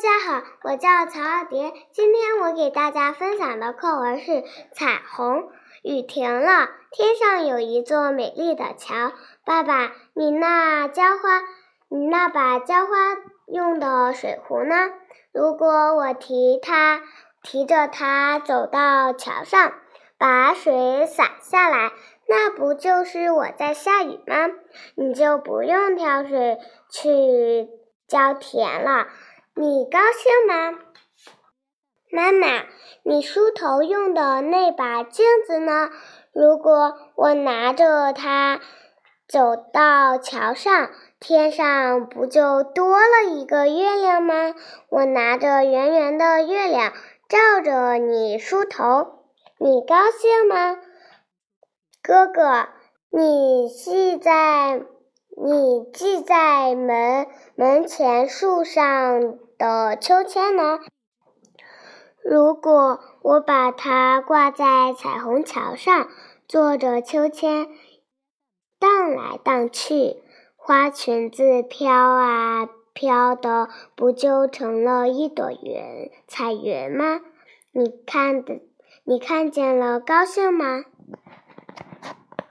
大家好，我叫曹二蝶。今天我给大家分享的课文是《彩虹》。雨停了，天上有一座美丽的桥。爸爸，你那浇花，你那把浇花用的水壶呢？如果我提它，提着它走到桥上，把水洒下来，那不就是我在下雨吗？你就不用挑水去浇田了。你高兴吗，妈妈？你梳头用的那把镜子呢？如果我拿着它走到桥上，天上不就多了一个月亮吗？我拿着圆圆的月亮照着你梳头，你高兴吗？哥哥，你系在。你系在门门前树上的秋千呢？如果我把它挂在彩虹桥上，坐着秋千荡来荡去，花裙子飘啊飘的，不就成了一朵云彩云吗？你看的，你看见了，高兴吗？